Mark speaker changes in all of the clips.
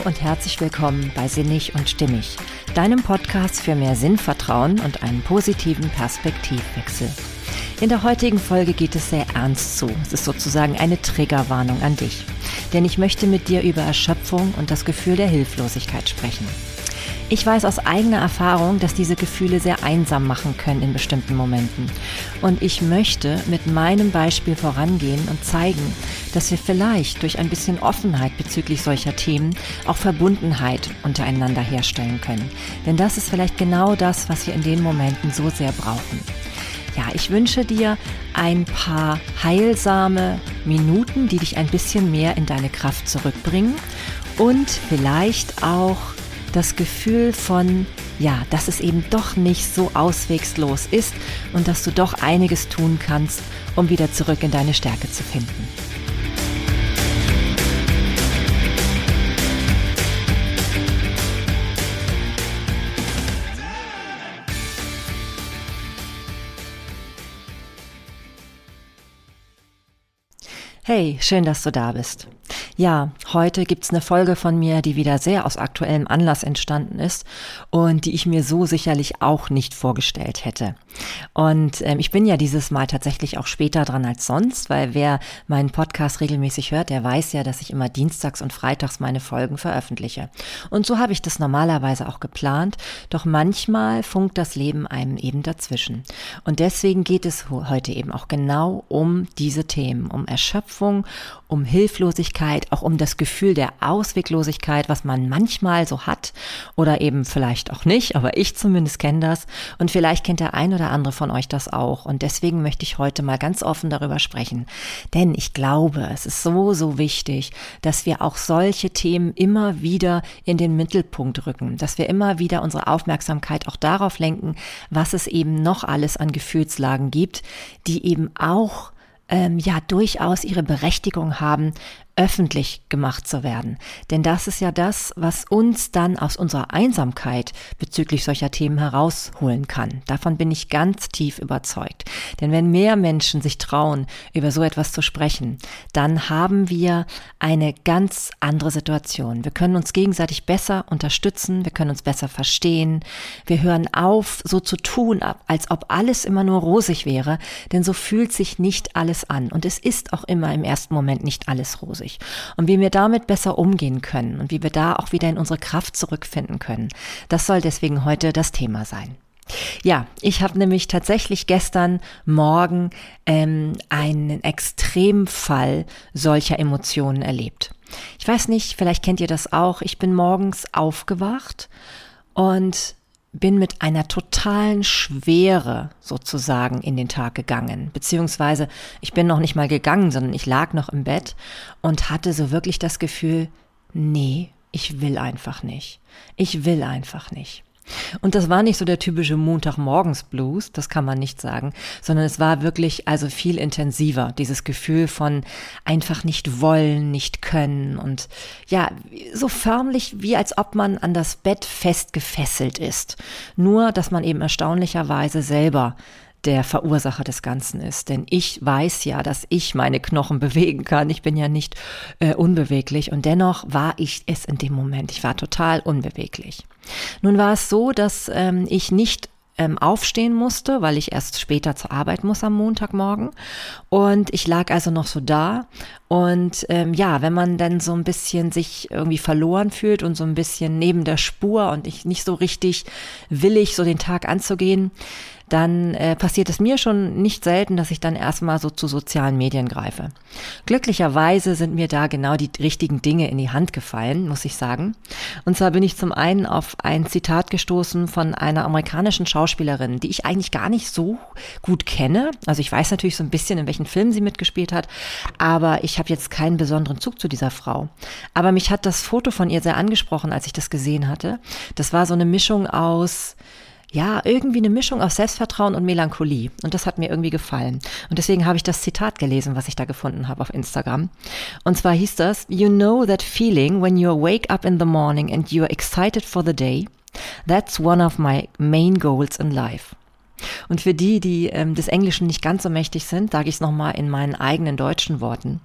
Speaker 1: Hallo und herzlich willkommen bei Sinnig und Stimmig, deinem Podcast für mehr Sinnvertrauen und einen positiven Perspektivwechsel. In der heutigen Folge geht es sehr ernst zu. Es ist sozusagen eine Triggerwarnung an dich. Denn ich möchte mit dir über Erschöpfung und das Gefühl der Hilflosigkeit sprechen. Ich weiß aus eigener Erfahrung, dass diese Gefühle sehr einsam machen können in bestimmten Momenten. Und ich möchte mit meinem Beispiel vorangehen und zeigen, dass wir vielleicht durch ein bisschen Offenheit bezüglich solcher Themen auch Verbundenheit untereinander herstellen können. Denn das ist vielleicht genau das, was wir in den Momenten so sehr brauchen. Ja, ich wünsche dir ein paar heilsame Minuten, die dich ein bisschen mehr in deine Kraft zurückbringen und vielleicht auch das Gefühl von, ja, dass es eben doch nicht so auswegslos ist und dass du doch einiges tun kannst, um wieder zurück in deine Stärke zu finden. Hey, schön, dass du da bist. Ja, heute gibt's eine Folge von mir, die wieder sehr aus aktuellem Anlass entstanden ist und die ich mir so sicherlich auch nicht vorgestellt hätte. Und ähm, ich bin ja dieses Mal tatsächlich auch später dran als sonst, weil wer meinen Podcast regelmäßig hört, der weiß ja, dass ich immer dienstags und freitags meine Folgen veröffentliche. Und so habe ich das normalerweise auch geplant, doch manchmal funkt das Leben einem eben dazwischen. Und deswegen geht es heute eben auch genau um diese Themen, um Erschöpfung, um Hilflosigkeit, auch um das Gefühl der Ausweglosigkeit, was man manchmal so hat oder eben vielleicht auch nicht, aber ich zumindest kenne das und vielleicht kennt der ein oder andere von euch das auch und deswegen möchte ich heute mal ganz offen darüber sprechen, denn ich glaube, es ist so, so wichtig, dass wir auch solche Themen immer wieder in den Mittelpunkt rücken, dass wir immer wieder unsere Aufmerksamkeit auch darauf lenken, was es eben noch alles an Gefühlslagen gibt, die eben auch ähm, ja durchaus ihre Berechtigung haben, öffentlich gemacht zu werden. Denn das ist ja das, was uns dann aus unserer Einsamkeit bezüglich solcher Themen herausholen kann. Davon bin ich ganz tief überzeugt. Denn wenn mehr Menschen sich trauen, über so etwas zu sprechen, dann haben wir eine ganz andere Situation. Wir können uns gegenseitig besser unterstützen, wir können uns besser verstehen, wir hören auf, so zu tun, als ob alles immer nur rosig wäre, denn so fühlt sich nicht alles an. Und es ist auch immer im ersten Moment nicht alles rosig wichtig. Und wie wir damit besser umgehen können und wie wir da auch wieder in unsere Kraft zurückfinden können, das soll deswegen heute das Thema sein. Ja, ich habe nämlich tatsächlich gestern Morgen ähm, einen Extremfall solcher Emotionen erlebt. Ich weiß nicht, vielleicht kennt ihr das auch. Ich bin morgens aufgewacht und bin mit einer totalen Schwere sozusagen in den Tag gegangen. Beziehungsweise ich bin noch nicht mal gegangen, sondern ich lag noch im Bett und hatte so wirklich das Gefühl, nee, ich will einfach nicht. Ich will einfach nicht. Und das war nicht so der typische Montagmorgens-Blues, das kann man nicht sagen, sondern es war wirklich also viel intensiver, dieses Gefühl von einfach nicht wollen, nicht können und ja, so förmlich wie als ob man an das Bett fest gefesselt ist. Nur, dass man eben erstaunlicherweise selber der Verursacher des Ganzen ist. Denn ich weiß ja, dass ich meine Knochen bewegen kann. Ich bin ja nicht äh, unbeweglich und dennoch war ich es in dem Moment. Ich war total unbeweglich. Nun war es so, dass ähm, ich nicht ähm, aufstehen musste, weil ich erst später zur Arbeit muss am Montagmorgen. Und ich lag also noch so da. Und ähm, ja, wenn man dann so ein bisschen sich irgendwie verloren fühlt und so ein bisschen neben der Spur und ich nicht so richtig willig, so den Tag anzugehen, dann äh, passiert es mir schon nicht selten, dass ich dann erstmal so zu sozialen Medien greife. Glücklicherweise sind mir da genau die richtigen Dinge in die Hand gefallen, muss ich sagen. Und zwar bin ich zum einen auf ein Zitat gestoßen von einer amerikanischen Schauspielerin, die ich eigentlich gar nicht so gut kenne. Also ich weiß natürlich so ein bisschen, in welchen Filmen sie mitgespielt hat, aber ich habe jetzt keinen besonderen Zug zu dieser Frau. Aber mich hat das Foto von ihr sehr angesprochen, als ich das gesehen hatte. Das war so eine Mischung aus ja, irgendwie eine Mischung aus Selbstvertrauen und Melancholie. Und das hat mir irgendwie gefallen. Und deswegen habe ich das Zitat gelesen, was ich da gefunden habe auf Instagram. Und zwar hieß das, You know that feeling when you wake up in the morning and you are excited for the day? That's one of my main goals in life. Und für die, die ähm, des Englischen nicht ganz so mächtig sind, sage ich es nochmal in meinen eigenen deutschen Worten.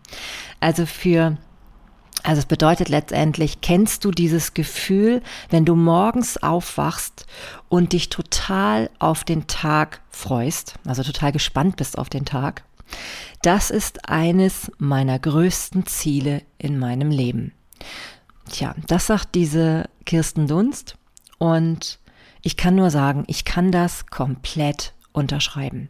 Speaker 1: Also für Also es bedeutet letztendlich, kennst du dieses Gefühl, wenn du morgens aufwachst und dich total auf den Tag freust, also total gespannt bist auf den Tag? Das ist eines meiner größten Ziele in meinem Leben. Tja, das sagt diese Kirsten Dunst und ich kann nur sagen, ich kann das komplett unterschreiben.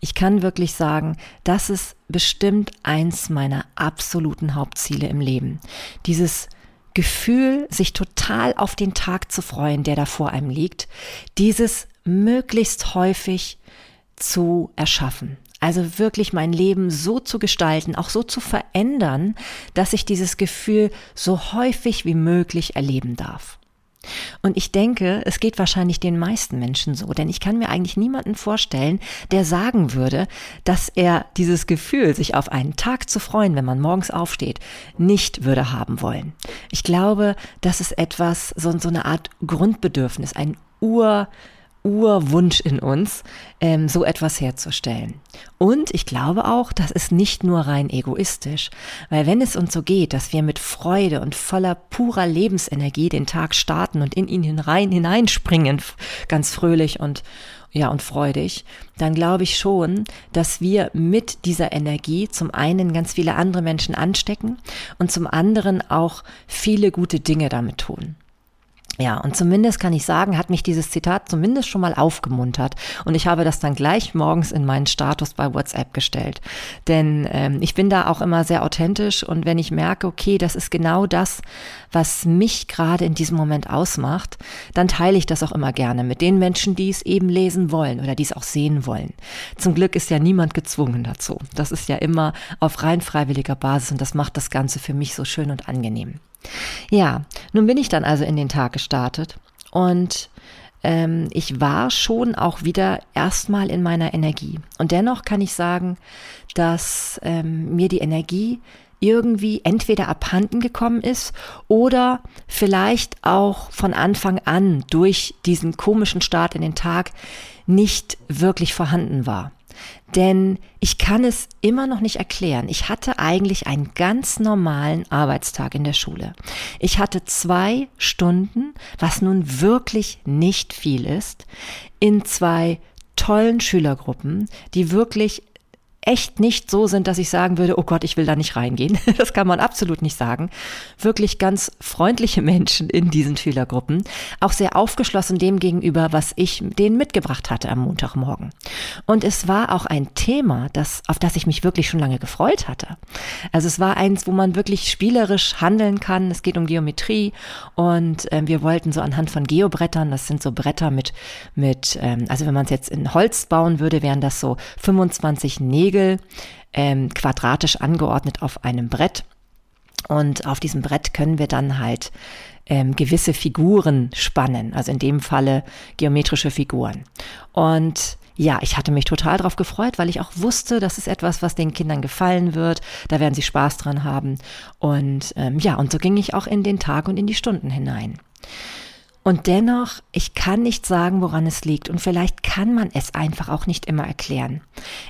Speaker 1: Ich kann wirklich sagen, das ist bestimmt eins meiner absoluten Hauptziele im Leben. Dieses Gefühl, sich total auf den Tag zu freuen, der da vor einem liegt, dieses möglichst häufig zu erschaffen. Also wirklich mein Leben so zu gestalten, auch so zu verändern, dass ich dieses Gefühl so häufig wie möglich erleben darf. Und ich denke, es geht wahrscheinlich den meisten Menschen so, denn ich kann mir eigentlich niemanden vorstellen, der sagen würde, dass er dieses Gefühl, sich auf einen Tag zu freuen, wenn man morgens aufsteht, nicht würde haben wollen. Ich glaube, das ist etwas, so, so eine Art Grundbedürfnis, ein Ur, Urwunsch in uns, ähm, so etwas herzustellen. Und ich glaube auch, das ist nicht nur rein egoistisch, weil wenn es uns so geht, dass wir mit Freude und voller purer Lebensenergie den Tag starten und in ihn hinein, hineinspringen, ganz fröhlich und ja, und freudig, dann glaube ich schon, dass wir mit dieser Energie zum einen ganz viele andere Menschen anstecken und zum anderen auch viele gute Dinge damit tun. Ja, und zumindest kann ich sagen, hat mich dieses Zitat zumindest schon mal aufgemuntert. Und ich habe das dann gleich morgens in meinen Status bei WhatsApp gestellt. Denn ähm, ich bin da auch immer sehr authentisch und wenn ich merke, okay, das ist genau das, was mich gerade in diesem Moment ausmacht, dann teile ich das auch immer gerne mit den Menschen, die es eben lesen wollen oder die es auch sehen wollen. Zum Glück ist ja niemand gezwungen dazu. Das ist ja immer auf rein freiwilliger Basis und das macht das Ganze für mich so schön und angenehm. Ja, nun bin ich dann also in den Tag gestartet und ähm, ich war schon auch wieder erstmal in meiner Energie. Und dennoch kann ich sagen, dass ähm, mir die Energie irgendwie entweder abhanden gekommen ist oder vielleicht auch von Anfang an durch diesen komischen Start in den Tag nicht wirklich vorhanden war. Denn ich kann es immer noch nicht erklären. Ich hatte eigentlich einen ganz normalen Arbeitstag in der Schule. Ich hatte zwei Stunden, was nun wirklich nicht viel ist, in zwei tollen Schülergruppen, die wirklich echt nicht so sind, dass ich sagen würde, oh Gott, ich will da nicht reingehen. Das kann man absolut nicht sagen. Wirklich ganz freundliche Menschen in diesen Schülergruppen, auch sehr aufgeschlossen dem gegenüber, was ich denen mitgebracht hatte am Montagmorgen. Und es war auch ein Thema, das, auf das ich mich wirklich schon lange gefreut hatte. Also es war eins, wo man wirklich spielerisch handeln kann. Es geht um Geometrie und äh, wir wollten so anhand von Geobrettern, das sind so Bretter mit, mit ähm, also wenn man es jetzt in Holz bauen würde, wären das so 25 Nägel Nägel ähm, quadratisch angeordnet auf einem Brett. Und auf diesem Brett können wir dann halt ähm, gewisse Figuren spannen, also in dem Falle geometrische Figuren. Und ja, ich hatte mich total darauf gefreut, weil ich auch wusste, das ist etwas, was den Kindern gefallen wird. Da werden sie Spaß dran haben. Und ähm, ja, und so ging ich auch in den Tag und in die Stunden hinein. Und dennoch, ich kann nicht sagen, woran es liegt. Und vielleicht kann man es einfach auch nicht immer erklären.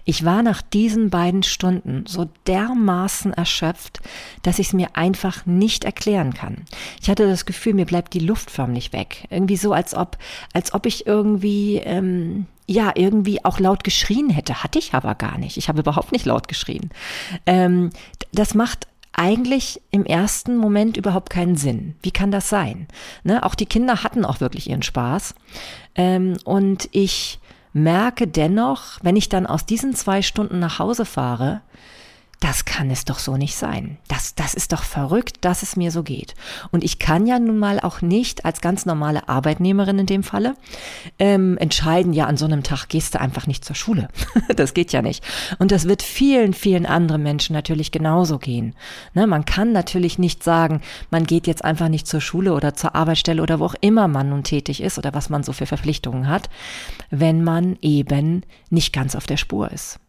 Speaker 1: Ich war nach diesen beiden Stunden so dermaßen erschöpft, dass ich es mir einfach nicht erklären kann. Ich hatte das Gefühl, mir bleibt die Luft förmlich weg. Irgendwie so, als ob, als ob ich irgendwie, ähm, ja, irgendwie auch laut geschrien hätte. Hatte ich aber gar nicht. Ich habe überhaupt nicht laut geschrien. Ähm, das macht eigentlich im ersten Moment überhaupt keinen Sinn. Wie kann das sein? Ne? Auch die Kinder hatten auch wirklich ihren Spaß. Ähm, und ich merke dennoch, wenn ich dann aus diesen zwei Stunden nach Hause fahre, das kann es doch so nicht sein. Das, das ist doch verrückt, dass es mir so geht. Und ich kann ja nun mal auch nicht als ganz normale Arbeitnehmerin in dem Falle ähm, entscheiden, ja, an so einem Tag gehst du einfach nicht zur Schule. das geht ja nicht. Und das wird vielen, vielen anderen Menschen natürlich genauso gehen. Ne, man kann natürlich nicht sagen, man geht jetzt einfach nicht zur Schule oder zur Arbeitsstelle oder wo auch immer man nun tätig ist oder was man so für Verpflichtungen hat, wenn man eben nicht ganz auf der Spur ist.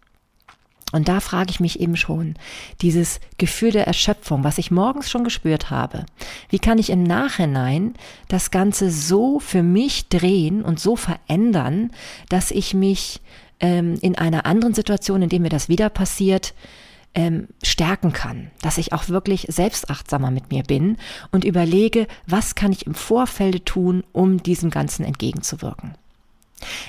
Speaker 1: Und da frage ich mich eben schon, dieses Gefühl der Erschöpfung, was ich morgens schon gespürt habe, wie kann ich im Nachhinein das Ganze so für mich drehen und so verändern, dass ich mich ähm, in einer anderen Situation, in der mir das wieder passiert, ähm, stärken kann, dass ich auch wirklich selbstachtsamer mit mir bin und überlege, was kann ich im Vorfelde tun, um diesem Ganzen entgegenzuwirken.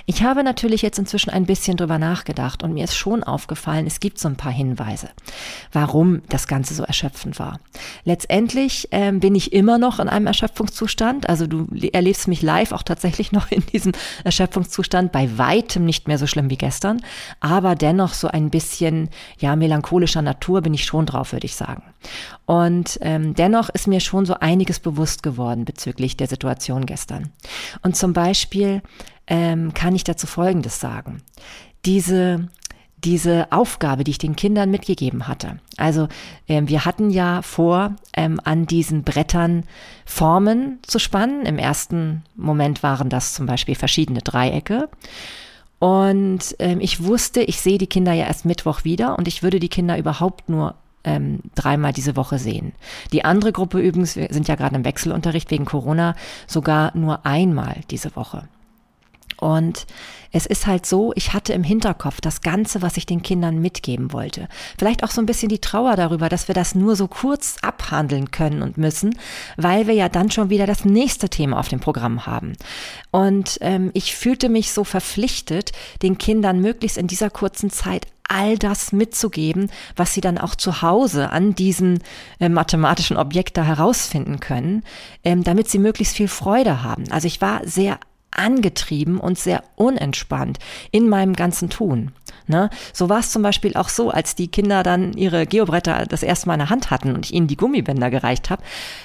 Speaker 1: Ich habe natürlich jetzt inzwischen ein bisschen drüber nachgedacht und mir ist schon aufgefallen, es gibt so ein paar Hinweise, warum das Ganze so erschöpfend war. Letztendlich ähm, bin ich immer noch in einem Erschöpfungszustand, also du erlebst mich live auch tatsächlich noch in diesem Erschöpfungszustand, bei weitem nicht mehr so schlimm wie gestern, aber dennoch so ein bisschen, ja, melancholischer Natur bin ich schon drauf, würde ich sagen. Und ähm, dennoch ist mir schon so einiges bewusst geworden bezüglich der Situation gestern. Und zum Beispiel, ähm, kann ich dazu Folgendes sagen. Diese diese Aufgabe, die ich den Kindern mitgegeben hatte. Also ähm, wir hatten ja vor, ähm, an diesen Brettern Formen zu spannen. Im ersten Moment waren das zum Beispiel verschiedene Dreiecke. Und ähm, ich wusste, ich sehe die Kinder ja erst Mittwoch wieder und ich würde die Kinder überhaupt nur ähm, dreimal diese Woche sehen. Die andere Gruppe übrigens, wir sind ja gerade im Wechselunterricht wegen Corona, sogar nur einmal diese Woche. Und es ist halt so, ich hatte im Hinterkopf das Ganze, was ich den Kindern mitgeben wollte. Vielleicht auch so ein bisschen die Trauer darüber, dass wir das nur so kurz abhandeln können und müssen, weil wir ja dann schon wieder das nächste Thema auf dem Programm haben. Und ähm, ich fühlte mich so verpflichtet, den Kindern möglichst in dieser kurzen Zeit all das mitzugeben, was sie dann auch zu Hause an diesem äh, mathematischen Objekt da herausfinden können, ähm, damit sie möglichst viel Freude haben. Also ich war sehr angetrieben und sehr unentspannt in meinem ganzen Tun. Ne? So war es zum Beispiel auch so, als die Kinder dann ihre Geobretter das erste Mal in der Hand hatten und ich ihnen die Gummibänder gereicht habe,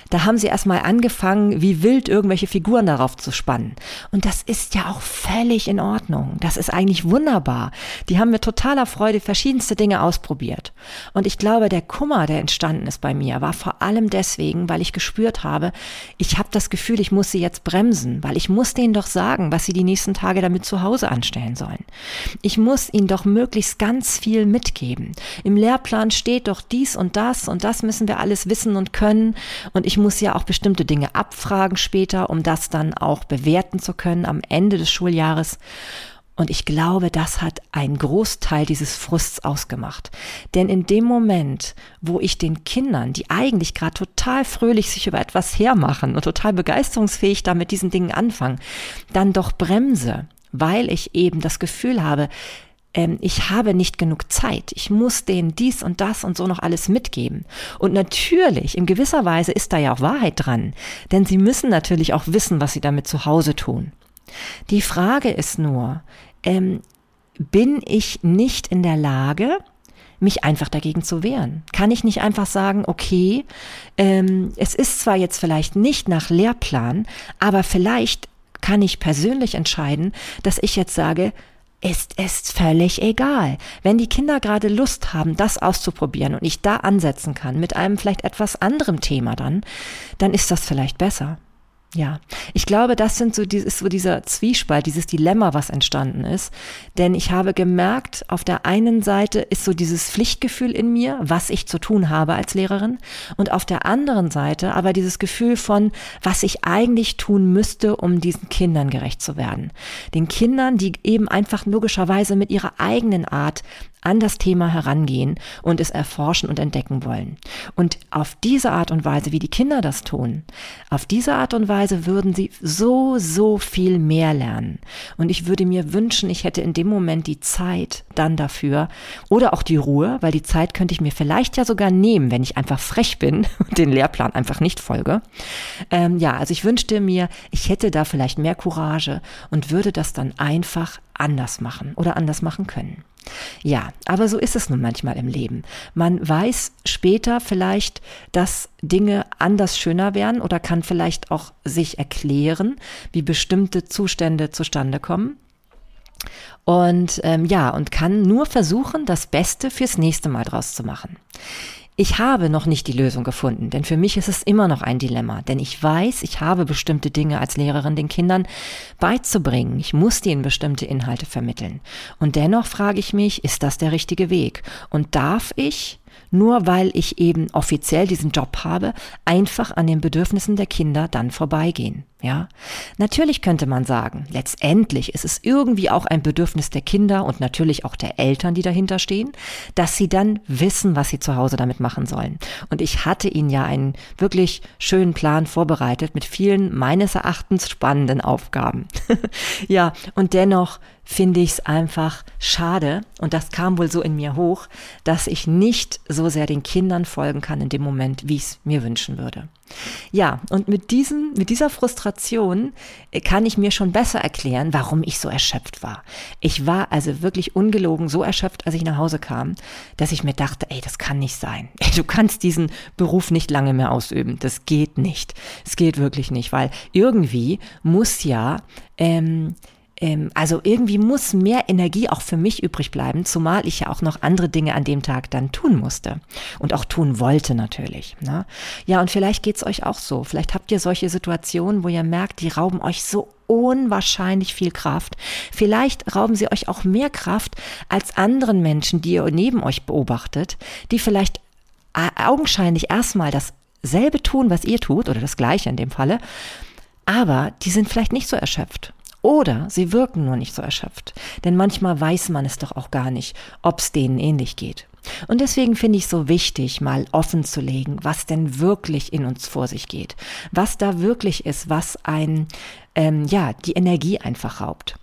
Speaker 1: da haben sie erstmal angefangen, wie wild irgendwelche Figuren darauf zu spannen. Und das ist ja auch völlig in Ordnung. Das ist eigentlich wunderbar. Die haben mit totaler Freude verschiedenste Dinge ausprobiert. Und ich glaube, der Kummer, der entstanden ist bei mir, war vor allem deswegen, weil ich gespürt habe, ich habe das Gefühl, ich muss sie jetzt bremsen, weil ich muss denen doch sagen, was sie die nächsten Tage damit zu Hause anstellen sollen. Ich muss ihnen doch möglichst ganz viel mitgeben. Im Lehrplan steht doch dies und das und das müssen wir alles wissen und können. Und ich muss ja auch bestimmte Dinge abfragen später, um das dann auch bewerten zu können am Ende des Schuljahres. Und ich glaube, das hat einen Großteil dieses Frusts ausgemacht. Denn in dem Moment, wo ich den Kindern, die eigentlich gerade total fröhlich sich über etwas hermachen und total begeisterungsfähig da mit diesen Dingen anfangen, dann doch bremse, weil ich eben das Gefühl habe, ich habe nicht genug Zeit. Ich muss denen dies und das und so noch alles mitgeben. Und natürlich, in gewisser Weise ist da ja auch Wahrheit dran, denn sie müssen natürlich auch wissen, was sie damit zu Hause tun. Die Frage ist nur, ähm, bin ich nicht in der Lage, mich einfach dagegen zu wehren? Kann ich nicht einfach sagen, okay, ähm, es ist zwar jetzt vielleicht nicht nach Lehrplan, aber vielleicht kann ich persönlich entscheiden, dass ich jetzt sage, ist es völlig egal. Wenn die Kinder gerade Lust haben, das auszuprobieren und ich da ansetzen kann mit einem vielleicht etwas anderem Thema dann, dann ist das vielleicht besser. Ja, ich glaube, das sind so, ist so dieser Zwiespalt, dieses Dilemma, was entstanden ist. Denn ich habe gemerkt, auf der einen Seite ist so dieses Pflichtgefühl in mir, was ich zu tun habe als Lehrerin. Und auf der anderen Seite aber dieses Gefühl von, was ich eigentlich tun müsste, um diesen Kindern gerecht zu werden. Den Kindern, die eben einfach logischerweise mit ihrer eigenen Art an das Thema herangehen und es erforschen und entdecken wollen. Und auf diese Art und Weise, wie die Kinder das tun, auf diese Art und Weise würden sie so, so viel mehr lernen. Und ich würde mir wünschen, ich hätte in dem Moment die Zeit dann dafür oder auch die Ruhe, weil die Zeit könnte ich mir vielleicht ja sogar nehmen, wenn ich einfach frech bin und den Lehrplan einfach nicht folge. Ähm, ja, also ich wünschte mir, ich hätte da vielleicht mehr Courage und würde das dann einfach anders machen oder anders machen können. Ja, aber so ist es nun manchmal im Leben. Man weiß später vielleicht, dass Dinge anders schöner werden oder kann vielleicht auch sich erklären, wie bestimmte Zustände zustande kommen. Und ähm, ja, und kann nur versuchen, das Beste fürs nächste Mal draus zu machen. Ich habe noch nicht die Lösung gefunden, denn für mich ist es immer noch ein Dilemma, denn ich weiß, ich habe bestimmte Dinge als Lehrerin den Kindern beizubringen. Ich muss ihnen bestimmte Inhalte vermitteln. Und dennoch frage ich mich, ist das der richtige Weg? Und darf ich, nur weil ich eben offiziell diesen Job habe, einfach an den Bedürfnissen der Kinder dann vorbeigehen? Ja, natürlich könnte man sagen, letztendlich ist es irgendwie auch ein Bedürfnis der Kinder und natürlich auch der Eltern, die dahinter stehen, dass sie dann wissen, was sie zu Hause damit machen sollen. Und ich hatte ihnen ja einen wirklich schönen Plan vorbereitet mit vielen meines Erachtens spannenden Aufgaben. ja, und dennoch finde ich es einfach schade, und das kam wohl so in mir hoch, dass ich nicht so sehr den Kindern folgen kann in dem Moment, wie ich es mir wünschen würde. Ja, und mit diesem, mit dieser Frustration äh, kann ich mir schon besser erklären, warum ich so erschöpft war. Ich war also wirklich ungelogen so erschöpft, als ich nach Hause kam, dass ich mir dachte, ey, das kann nicht sein. Du kannst diesen Beruf nicht lange mehr ausüben. Das geht nicht. Es geht wirklich nicht, weil irgendwie muss ja, ähm, ähm, also irgendwie muss mehr Energie auch für mich übrig bleiben, zumal ich ja auch noch andere Dinge an dem Tag dann tun musste und auch tun wollte natürlich. Ne? Ja, und vielleicht geht's euch auch so. Vielleicht habt ihr solche Situationen, wo ihr merkt, die rauben euch so unwahrscheinlich viel Kraft. Vielleicht rauben sie euch auch mehr Kraft als anderen Menschen, die ihr neben euch beobachtet, die vielleicht augenscheinlich erstmal dasselbe tun, was ihr tut, oder das gleiche in dem Falle, aber die sind vielleicht nicht so erschöpft. Oder sie wirken nur nicht so erschöpft. Denn manchmal weiß man es doch auch gar nicht, ob es denen ähnlich geht. Und deswegen finde ich so wichtig, mal offen zu legen, was denn wirklich in uns vor sich geht. Was da wirklich ist, was ein, ähm, ja, die Energie einfach raubt.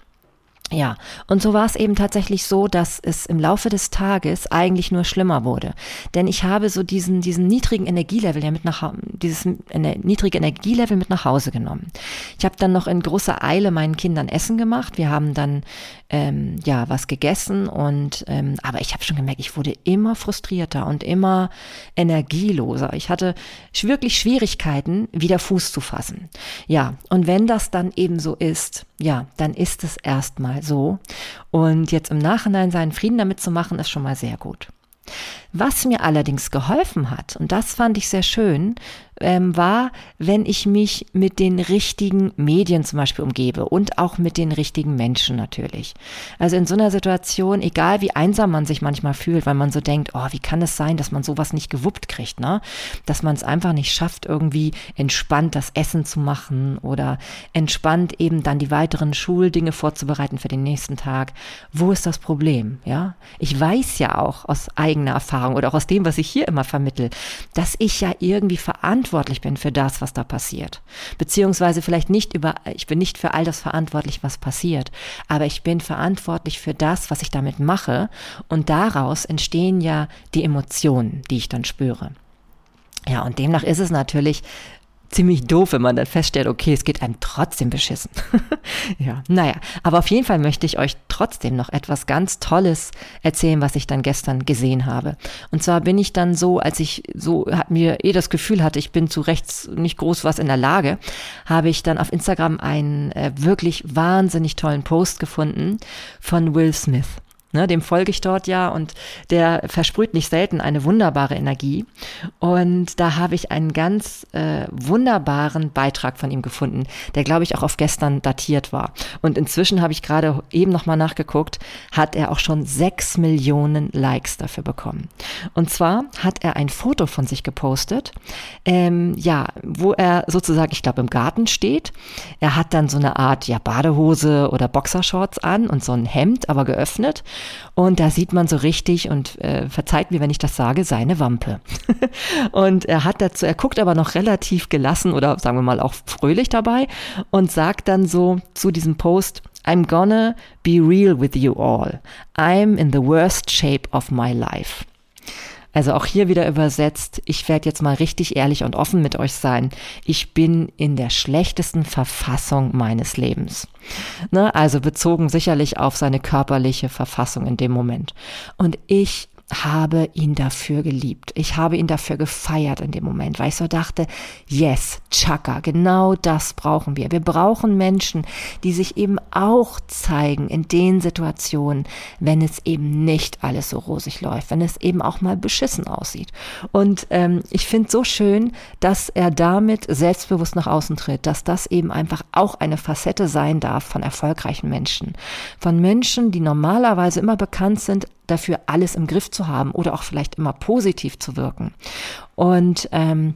Speaker 1: Ja, und so war es eben tatsächlich so, dass es im Laufe des Tages eigentlich nur schlimmer wurde. Denn ich habe so diesen, diesen niedrigen Energielevel ja mit nach dieses niedrige Energielevel mit nach Hause genommen. Ich habe dann noch in großer Eile meinen Kindern Essen gemacht. Wir haben dann ähm, ja was gegessen und ähm, aber ich habe schon gemerkt, ich wurde immer frustrierter und immer energieloser. Ich hatte wirklich Schwierigkeiten, wieder Fuß zu fassen. Ja, und wenn das dann eben so ist, ja, dann ist es erstmal so. Und jetzt im Nachhinein seinen Frieden damit zu machen, ist schon mal sehr gut. Was mir allerdings geholfen hat, und das fand ich sehr schön, ähm, war, wenn ich mich mit den richtigen Medien zum Beispiel umgebe und auch mit den richtigen Menschen natürlich. Also in so einer Situation, egal wie einsam man sich manchmal fühlt, weil man so denkt, oh, wie kann es sein, dass man sowas nicht gewuppt kriegt, ne? Dass man es einfach nicht schafft, irgendwie entspannt das Essen zu machen oder entspannt eben dann die weiteren Schuldinge vorzubereiten für den nächsten Tag. Wo ist das Problem, ja? Ich weiß ja auch aus eigener Erfahrung oder auch aus dem, was ich hier immer vermittel, dass ich ja irgendwie verantwortlich bin für das, was da passiert. Beziehungsweise vielleicht nicht über, ich bin nicht für all das verantwortlich, was passiert, aber ich bin verantwortlich für das, was ich damit mache und daraus entstehen ja die Emotionen, die ich dann spüre. Ja, und demnach ist es natürlich ziemlich doof, wenn man dann feststellt, okay, es geht einem trotzdem beschissen. ja, naja, aber auf jeden Fall möchte ich euch trotzdem noch etwas ganz Tolles erzählen, was ich dann gestern gesehen habe. Und zwar bin ich dann so, als ich so hat mir eh das Gefühl hatte, ich bin zu rechts nicht groß was in der Lage, habe ich dann auf Instagram einen äh, wirklich wahnsinnig tollen Post gefunden von Will Smith. Ne, dem folge ich dort ja und der versprüht nicht selten eine wunderbare Energie. Und da habe ich einen ganz äh, wunderbaren Beitrag von ihm gefunden, der glaube ich auch auf gestern datiert war. Und inzwischen habe ich gerade eben nochmal nachgeguckt, hat er auch schon sechs Millionen Likes dafür bekommen. Und zwar hat er ein Foto von sich gepostet, ähm, ja, wo er sozusagen, ich glaube, im Garten steht. Er hat dann so eine Art ja Badehose oder Boxershorts an und so ein Hemd, aber geöffnet. Und da sieht man so richtig, und äh, verzeiht mir, wenn ich das sage, seine Wampe. und er hat dazu, er guckt aber noch relativ gelassen oder sagen wir mal auch fröhlich dabei und sagt dann so zu diesem Post, I'm gonna be real with you all. I'm in the worst shape of my life. Also auch hier wieder übersetzt, ich werde jetzt mal richtig ehrlich und offen mit euch sein. Ich bin in der schlechtesten Verfassung meines Lebens. Ne? Also bezogen sicherlich auf seine körperliche Verfassung in dem Moment. Und ich habe ihn dafür geliebt. Ich habe ihn dafür gefeiert in dem Moment, weil ich so dachte, yes, Chaka, genau das brauchen wir. Wir brauchen Menschen, die sich eben auch zeigen in den Situationen, wenn es eben nicht alles so rosig läuft, wenn es eben auch mal beschissen aussieht. Und ähm, ich finde so schön, dass er damit selbstbewusst nach außen tritt, dass das eben einfach auch eine Facette sein darf von erfolgreichen Menschen. Von Menschen, die normalerweise immer bekannt sind dafür alles im Griff zu haben oder auch vielleicht immer positiv zu wirken. Und ähm,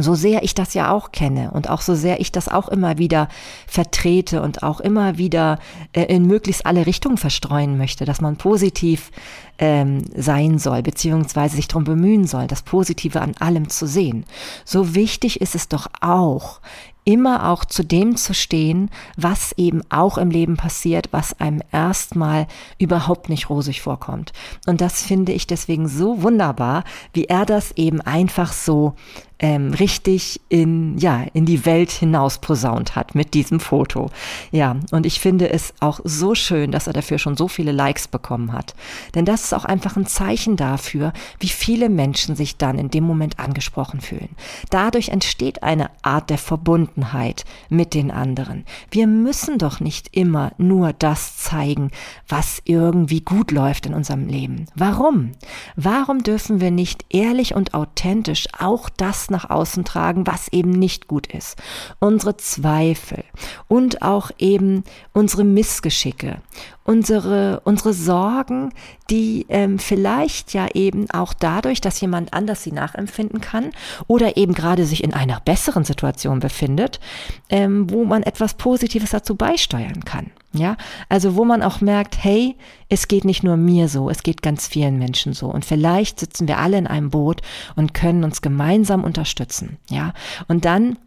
Speaker 1: so sehr ich das ja auch kenne und auch so sehr ich das auch immer wieder vertrete und auch immer wieder äh, in möglichst alle Richtungen verstreuen möchte, dass man positiv ähm, sein soll, beziehungsweise sich darum bemühen soll, das Positive an allem zu sehen. So wichtig ist es doch auch, immer auch zu dem zu stehen, was eben auch im Leben passiert, was einem erstmal überhaupt nicht rosig vorkommt. Und das finde ich deswegen so wunderbar, wie er das eben einfach so ähm, richtig in, ja, in die Welt hinaus posaunt hat mit diesem Foto. Ja, und ich finde es auch so schön, dass er dafür schon so viele Likes bekommen hat. Denn das ist auch einfach ein Zeichen dafür, wie viele Menschen sich dann in dem Moment angesprochen fühlen. Dadurch entsteht eine Art der Verbundenheit mit den anderen. Wir müssen doch nicht immer nur das zeigen, was irgendwie gut läuft in unserem Leben. Warum? Warum dürfen wir nicht ehrlich und authentisch auch das nach außen tragen, was eben nicht gut ist. Unsere Zweifel und auch eben unsere Missgeschicke, unsere, unsere Sorgen, die ähm, vielleicht ja eben auch dadurch, dass jemand anders sie nachempfinden kann oder eben gerade sich in einer besseren Situation befindet, ähm, wo man etwas Positives dazu beisteuern kann. Ja, also wo man auch merkt, hey, es geht nicht nur mir so, es geht ganz vielen Menschen so. Und vielleicht sitzen wir alle in einem Boot und können uns gemeinsam unterstützen. Ja, und dann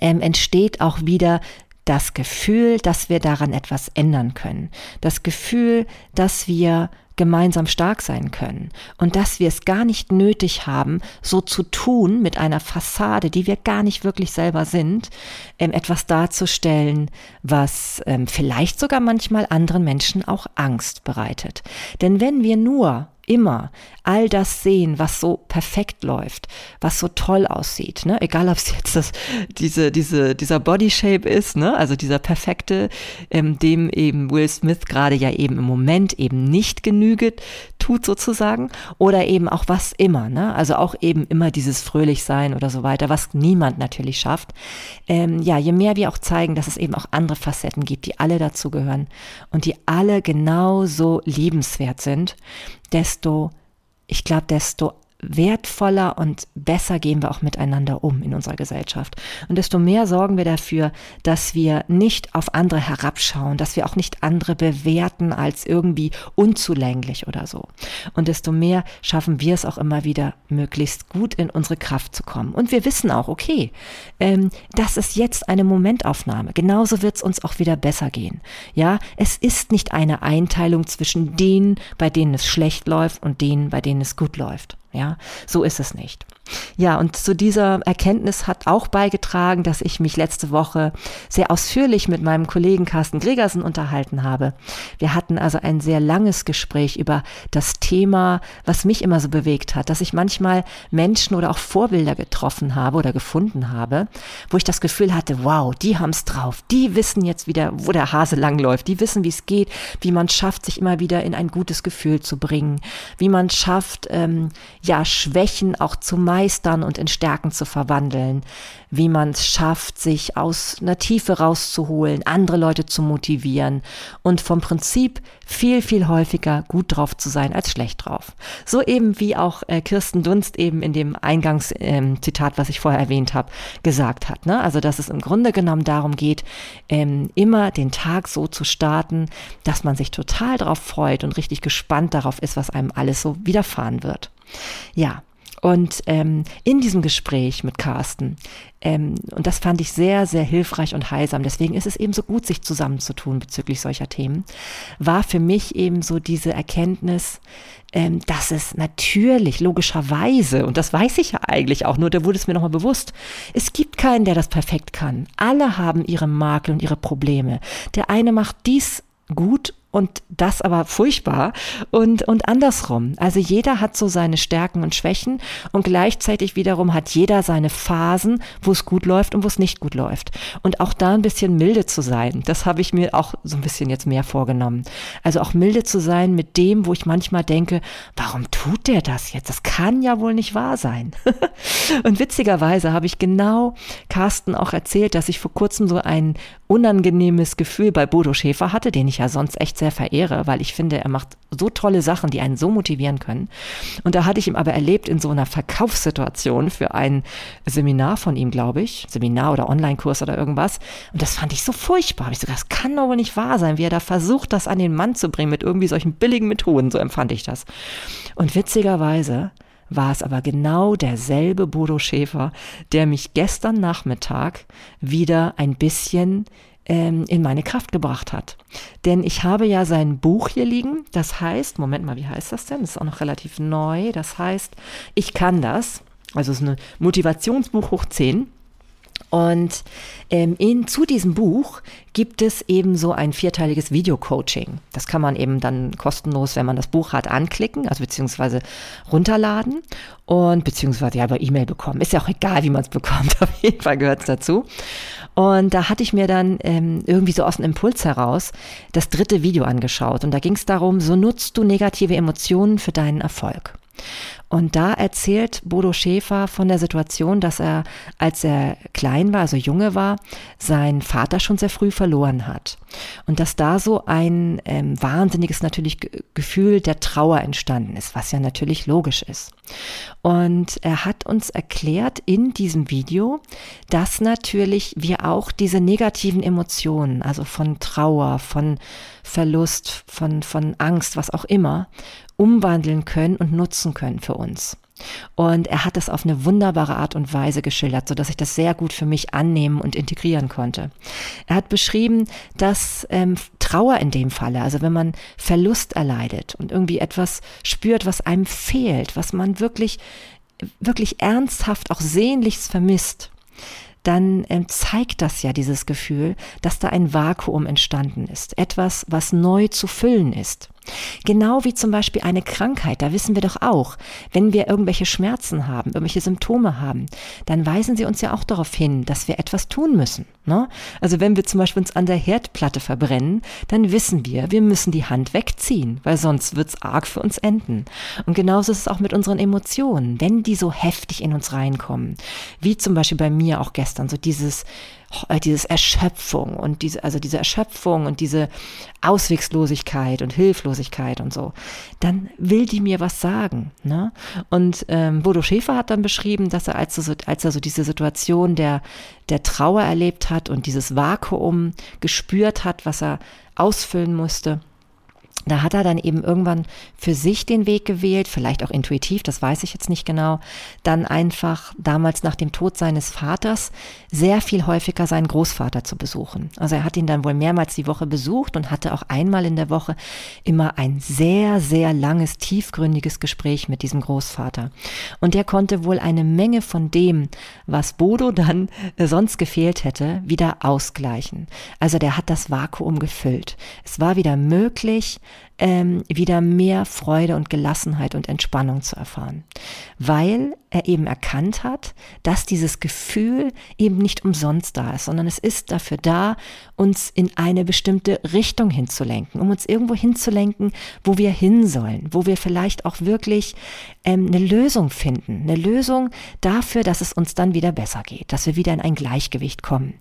Speaker 1: ähm, entsteht auch wieder das Gefühl, dass wir daran etwas ändern können. Das Gefühl, dass wir gemeinsam stark sein können und dass wir es gar nicht nötig haben, so zu tun mit einer Fassade, die wir gar nicht wirklich selber sind, ähm, etwas darzustellen, was ähm, vielleicht sogar manchmal anderen Menschen auch Angst bereitet. Denn wenn wir nur immer all das sehen, was so perfekt läuft, was so toll aussieht, ne? Egal, ob es jetzt das, diese, diese, dieser Body Shape ist, ne? Also dieser perfekte, ähm, dem eben Will Smith gerade ja eben im Moment eben nicht genügt, tut sozusagen, oder eben auch was immer, ne? Also auch eben immer dieses fröhlich sein oder so weiter, was niemand natürlich schafft. Ähm, ja, je mehr wir auch zeigen, dass es eben auch andere Facetten gibt, die alle dazugehören und die alle genauso liebenswert sind, desto, ich glaube, desto wertvoller und besser gehen wir auch miteinander um in unserer Gesellschaft. Und desto mehr sorgen wir dafür, dass wir nicht auf andere herabschauen, dass wir auch nicht andere bewerten als irgendwie unzulänglich oder so. Und desto mehr schaffen wir es auch immer wieder, möglichst gut in unsere Kraft zu kommen. Und wir wissen auch, okay, ähm, das ist jetzt eine Momentaufnahme. Genauso wird es uns auch wieder besser gehen. Ja, es ist nicht eine Einteilung zwischen denen, bei denen es schlecht läuft und denen, bei denen es gut läuft. Ja, so ist es nicht. Ja, und zu dieser Erkenntnis hat auch beigetragen, dass ich mich letzte Woche sehr ausführlich mit meinem Kollegen Carsten Gregersen unterhalten habe. Wir hatten also ein sehr langes Gespräch über das Thema, was mich immer so bewegt hat, dass ich manchmal Menschen oder auch Vorbilder getroffen habe oder gefunden habe, wo ich das Gefühl hatte, wow, die haben's drauf, die wissen jetzt wieder, wo der Hase langläuft, die wissen, wie es geht, wie man schafft, sich immer wieder in ein gutes Gefühl zu bringen, wie man schafft, ähm, ja, Schwächen auch zu meistern und in Stärken zu verwandeln, wie man es schafft, sich aus einer Tiefe rauszuholen, andere Leute zu motivieren und vom Prinzip viel, viel häufiger gut drauf zu sein als schlecht drauf. So eben wie auch äh, Kirsten Dunst eben in dem Eingangszitat, ähm, was ich vorher erwähnt habe, gesagt hat. Ne? Also, dass es im Grunde genommen darum geht, ähm, immer den Tag so zu starten, dass man sich total darauf freut und richtig gespannt darauf ist, was einem alles so widerfahren wird. Ja, und ähm, in diesem Gespräch mit Carsten, ähm, und das fand ich sehr, sehr hilfreich und heilsam, deswegen ist es eben so gut, sich zusammenzutun bezüglich solcher Themen, war für mich eben so diese Erkenntnis, ähm, dass es natürlich, logischerweise, und das weiß ich ja eigentlich auch, nur da wurde es mir nochmal bewusst, es gibt keinen, der das perfekt kann. Alle haben ihre Makel und ihre Probleme. Der eine macht dies gut und das aber furchtbar und, und andersrum. Also jeder hat so seine Stärken und Schwächen und gleichzeitig wiederum hat jeder seine Phasen, wo es gut läuft und wo es nicht gut läuft. Und auch da ein bisschen milde zu sein, das habe ich mir auch so ein bisschen jetzt mehr vorgenommen. Also auch milde zu sein mit dem, wo ich manchmal denke, warum tut der das jetzt? Das kann ja wohl nicht wahr sein. und witzigerweise habe ich genau Carsten auch erzählt, dass ich vor kurzem so ein unangenehmes Gefühl bei Bodo Schäfer hatte, den ich ja sonst echt sehr verehre, weil ich finde, er macht so tolle Sachen, die einen so motivieren können. Und da hatte ich ihn aber erlebt in so einer Verkaufssituation für ein Seminar von ihm, glaube ich, Seminar oder Online-Kurs oder irgendwas. Und das fand ich so furchtbar. Ich so, das kann doch wohl nicht wahr sein, wie er da versucht, das an den Mann zu bringen mit irgendwie solchen billigen Methoden. So empfand ich das. Und witzigerweise war es aber genau derselbe Bodo Schäfer, der mich gestern Nachmittag wieder ein bisschen ähm, in meine Kraft gebracht hat. Denn ich habe ja sein Buch hier liegen, das heißt, Moment mal, wie heißt das denn? Das ist auch noch relativ neu, das heißt, ich kann das. Also es ist ein Motivationsbuch hoch 10. Und ähm, in, zu diesem Buch gibt es eben so ein vierteiliges Video-Coaching. Das kann man eben dann kostenlos, wenn man das Buch hat, anklicken, also beziehungsweise runterladen und beziehungsweise ja über E-Mail bekommen. Ist ja auch egal, wie man es bekommt, auf jeden Fall gehört es dazu. Und da hatte ich mir dann ähm, irgendwie so aus dem Impuls heraus das dritte Video angeschaut. Und da ging es darum, so nutzt du negative Emotionen für deinen Erfolg. Und da erzählt Bodo Schäfer von der Situation, dass er, als er klein war, also junge war, seinen Vater schon sehr früh verloren hat. Und dass da so ein ähm, wahnsinniges natürlich Gefühl der Trauer entstanden ist, was ja natürlich logisch ist. Und er hat uns erklärt in diesem Video, dass natürlich wir auch diese negativen Emotionen, also von Trauer, von Verlust, von, von Angst, was auch immer, umwandeln können und nutzen können für uns. Und er hat das auf eine wunderbare Art und Weise geschildert, so dass ich das sehr gut für mich annehmen und integrieren konnte. Er hat beschrieben, dass ähm, Trauer in dem Falle, also wenn man Verlust erleidet und irgendwie etwas spürt, was einem fehlt, was man wirklich, wirklich ernsthaft auch sehnlichst vermisst, dann ähm, zeigt das ja dieses Gefühl, dass da ein Vakuum entstanden ist, etwas, was neu zu füllen ist. Genau wie zum Beispiel eine Krankheit, da wissen wir doch auch, wenn wir irgendwelche Schmerzen haben, irgendwelche Symptome haben, dann weisen sie uns ja auch darauf hin, dass wir etwas tun müssen. Ne? Also wenn wir zum Beispiel uns an der Herdplatte verbrennen, dann wissen wir, wir müssen die Hand wegziehen, weil sonst wird's arg für uns enden. Und genauso ist es auch mit unseren Emotionen, wenn die so heftig in uns reinkommen, wie zum Beispiel bei mir auch gestern, so dieses dieses Erschöpfung und diese, also diese Erschöpfung und diese Auswegslosigkeit und Hilflosigkeit und so, dann will die mir was sagen. Ne? Und ähm, Bodo Schäfer hat dann beschrieben, dass er, als, so, als er so diese Situation der, der Trauer erlebt hat und dieses Vakuum gespürt hat, was er ausfüllen musste, da hat er dann eben irgendwann für sich den Weg gewählt, vielleicht auch intuitiv, das weiß ich jetzt nicht genau, dann einfach damals nach dem Tod seines Vaters sehr viel häufiger seinen Großvater zu besuchen. Also er hat ihn dann wohl mehrmals die Woche besucht und hatte auch einmal in der Woche immer ein sehr, sehr langes, tiefgründiges Gespräch mit diesem Großvater. Und der konnte wohl eine Menge von dem, was Bodo dann sonst gefehlt hätte, wieder ausgleichen. Also der hat das Vakuum gefüllt. Es war wieder möglich, ähm, wieder mehr Freude und Gelassenheit und Entspannung zu erfahren, weil er eben erkannt hat, dass dieses Gefühl eben nicht umsonst da ist, sondern es ist dafür da, uns in eine bestimmte Richtung hinzulenken, um uns irgendwo hinzulenken, wo wir hin sollen, wo wir vielleicht auch wirklich ähm, eine Lösung finden, eine Lösung dafür, dass es uns dann wieder besser geht, dass wir wieder in ein Gleichgewicht kommen.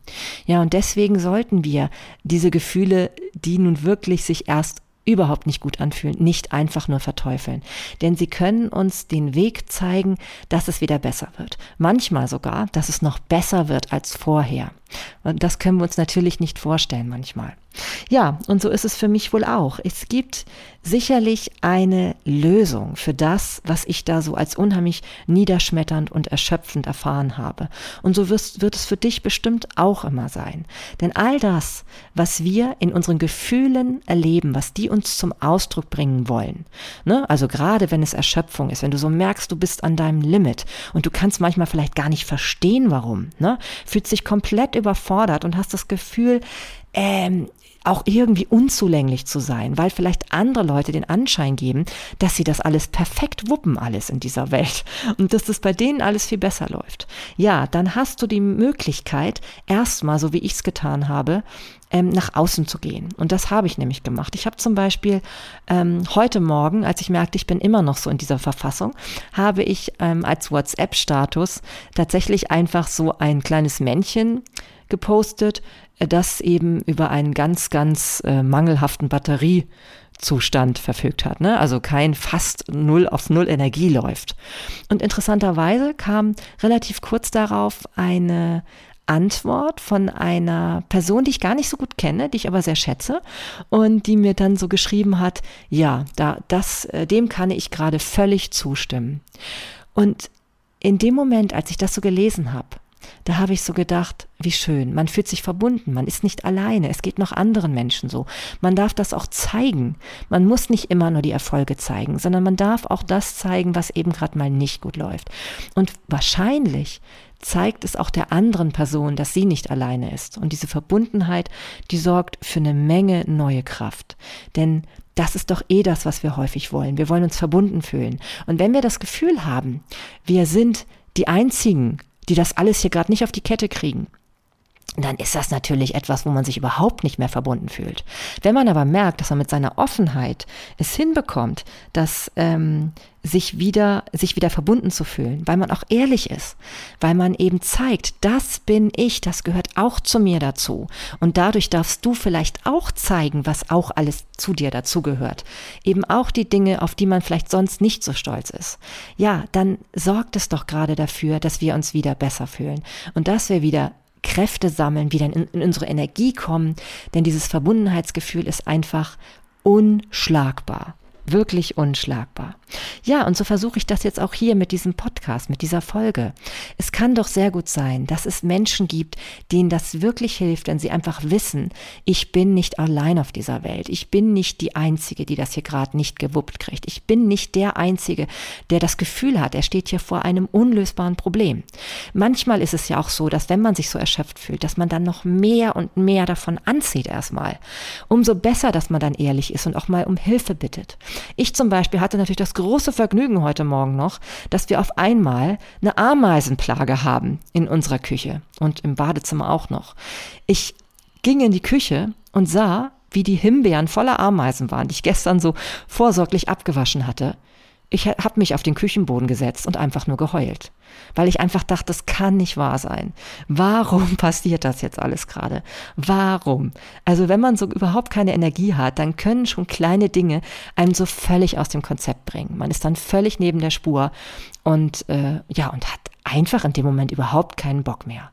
Speaker 1: Ja, und deswegen sollten wir diese Gefühle, die nun wirklich sich erst überhaupt nicht gut anfühlen, nicht einfach nur verteufeln. Denn sie können uns den Weg zeigen, dass es wieder besser wird. Manchmal sogar, dass es noch besser wird als vorher. Und das können wir uns natürlich nicht vorstellen manchmal. Ja, und so ist es für mich wohl auch. Es gibt sicherlich eine Lösung für das, was ich da so als unheimlich niederschmetternd und erschöpfend erfahren habe. Und so wirst, wird es für dich bestimmt auch immer sein. Denn all das, was wir in unseren Gefühlen erleben, was die uns zum Ausdruck bringen wollen, ne? also gerade wenn es Erschöpfung ist, wenn du so merkst, du bist an deinem Limit und du kannst manchmal vielleicht gar nicht verstehen, warum, ne? fühlt sich komplett überfordert und hast das Gefühl, ähm, auch irgendwie unzulänglich zu sein, weil vielleicht andere Leute den Anschein geben, dass sie das alles perfekt wuppen, alles in dieser Welt und dass das bei denen alles viel besser läuft. Ja, dann hast du die Möglichkeit, erstmal, so wie ich es getan habe, ähm, nach außen zu gehen. Und das habe ich nämlich gemacht. Ich habe zum Beispiel ähm, heute Morgen, als ich merkte, ich bin immer noch so in dieser Verfassung, habe ich ähm, als WhatsApp-Status tatsächlich einfach so ein kleines Männchen gepostet, äh, das eben über einen ganz, ganz äh, mangelhaften Batteriezustand verfügt hat, ne? also kein fast null auf null Energie läuft. Und interessanterweise kam relativ kurz darauf eine Antwort von einer Person, die ich gar nicht so gut kenne, die ich aber sehr schätze und die mir dann so geschrieben hat, ja, da, das, äh, dem kann ich gerade völlig zustimmen. Und in dem Moment, als ich das so gelesen habe, da habe ich so gedacht, wie schön, man fühlt sich verbunden, man ist nicht alleine, es geht noch anderen Menschen so. Man darf das auch zeigen. Man muss nicht immer nur die Erfolge zeigen, sondern man darf auch das zeigen, was eben gerade mal nicht gut läuft. Und wahrscheinlich zeigt es auch der anderen Person, dass sie nicht alleine ist. Und diese Verbundenheit, die sorgt für eine Menge neue Kraft. Denn das ist doch eh das, was wir häufig wollen. Wir wollen uns verbunden fühlen. Und wenn wir das Gefühl haben, wir sind die Einzigen, die das alles hier gerade nicht auf die Kette kriegen, dann ist das natürlich etwas, wo man sich überhaupt nicht mehr verbunden fühlt. Wenn man aber merkt, dass man mit seiner Offenheit es hinbekommt, dass ähm, sich wieder sich wieder verbunden zu fühlen, weil man auch ehrlich ist, weil man eben zeigt, das bin ich, das gehört auch zu mir dazu und dadurch darfst du vielleicht auch zeigen, was auch alles zu dir dazu gehört, eben auch die Dinge, auf die man vielleicht sonst nicht so stolz ist. Ja, dann sorgt es doch gerade dafür, dass wir uns wieder besser fühlen und dass wir wieder Kräfte sammeln, wieder in, in unsere Energie kommen, denn dieses Verbundenheitsgefühl ist einfach unschlagbar wirklich unschlagbar. Ja, und so versuche ich das jetzt auch hier mit diesem Podcast, mit dieser Folge. Es kann doch sehr gut sein, dass es Menschen gibt, denen das wirklich hilft, wenn sie einfach wissen, ich bin nicht allein auf dieser Welt. Ich bin nicht die Einzige, die das hier gerade nicht gewuppt kriegt. Ich bin nicht der Einzige, der das Gefühl hat, er steht hier vor einem unlösbaren Problem. Manchmal ist es ja auch so, dass wenn man sich so erschöpft fühlt, dass man dann noch mehr und mehr davon anzieht erstmal. Umso besser, dass man dann ehrlich ist und auch mal um Hilfe bittet. Ich zum Beispiel hatte natürlich das große Vergnügen heute Morgen noch, dass wir auf einmal eine Ameisenplage haben in unserer Küche und im Badezimmer auch noch. Ich ging in die Küche und sah, wie die Himbeeren voller Ameisen waren, die ich gestern so vorsorglich abgewaschen hatte. Ich habe mich auf den Küchenboden gesetzt und einfach nur geheult, weil ich einfach dachte, das kann nicht wahr sein. Warum passiert das jetzt alles gerade? Warum? Also wenn man so überhaupt keine Energie hat, dann können schon kleine Dinge einen so völlig aus dem Konzept bringen. Man ist dann völlig neben der Spur und äh, ja und hat einfach in dem Moment überhaupt keinen Bock mehr.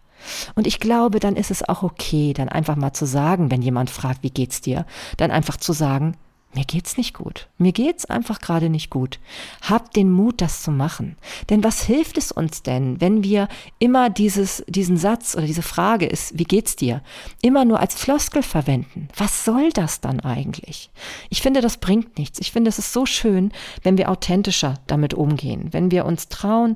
Speaker 1: Und ich glaube, dann ist es auch okay, dann einfach mal zu sagen, wenn jemand fragt, wie geht's dir, dann einfach zu sagen, mir geht's nicht gut. Mir geht's einfach gerade nicht gut. Hab den Mut, das zu machen. Denn was hilft es uns denn, wenn wir immer dieses, diesen Satz oder diese Frage ist, wie geht's dir, immer nur als Floskel verwenden? Was soll das dann eigentlich? Ich finde, das bringt nichts. Ich finde, es ist so schön, wenn wir authentischer damit umgehen, wenn wir uns trauen,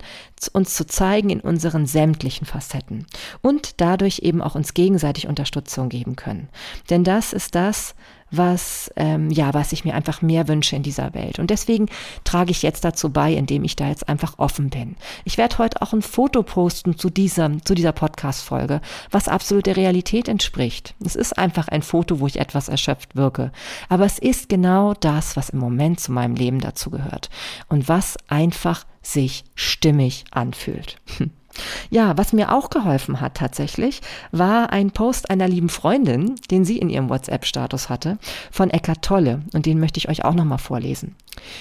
Speaker 1: uns zu zeigen in unseren sämtlichen Facetten und dadurch eben auch uns gegenseitig Unterstützung geben können. Denn das ist das, was, ähm, ja, was ich mir einfach mehr wünsche in dieser Welt. Und deswegen trage ich jetzt dazu bei, indem ich da jetzt einfach offen bin. Ich werde heute auch ein Foto posten zu dieser, zu dieser Podcast-Folge, was absolut der Realität entspricht. Es ist einfach ein Foto, wo ich etwas erschöpft wirke. Aber es ist genau das, was im Moment zu meinem Leben dazu gehört. Und was einfach sich stimmig anfühlt. Ja, was mir auch geholfen hat tatsächlich, war ein Post einer lieben Freundin, den sie in ihrem WhatsApp-Status hatte, von Eckart Tolle. Und den möchte ich euch auch nochmal vorlesen.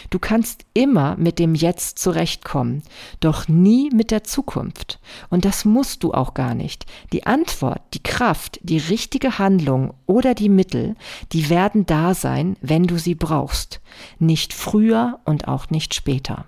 Speaker 1: Du kannst immer mit dem Jetzt zurechtkommen, doch nie mit der Zukunft. Und das musst du auch gar nicht. Die Antwort, die Kraft, die richtige Handlung oder die Mittel, die werden da sein, wenn du sie brauchst. Nicht früher und auch nicht später.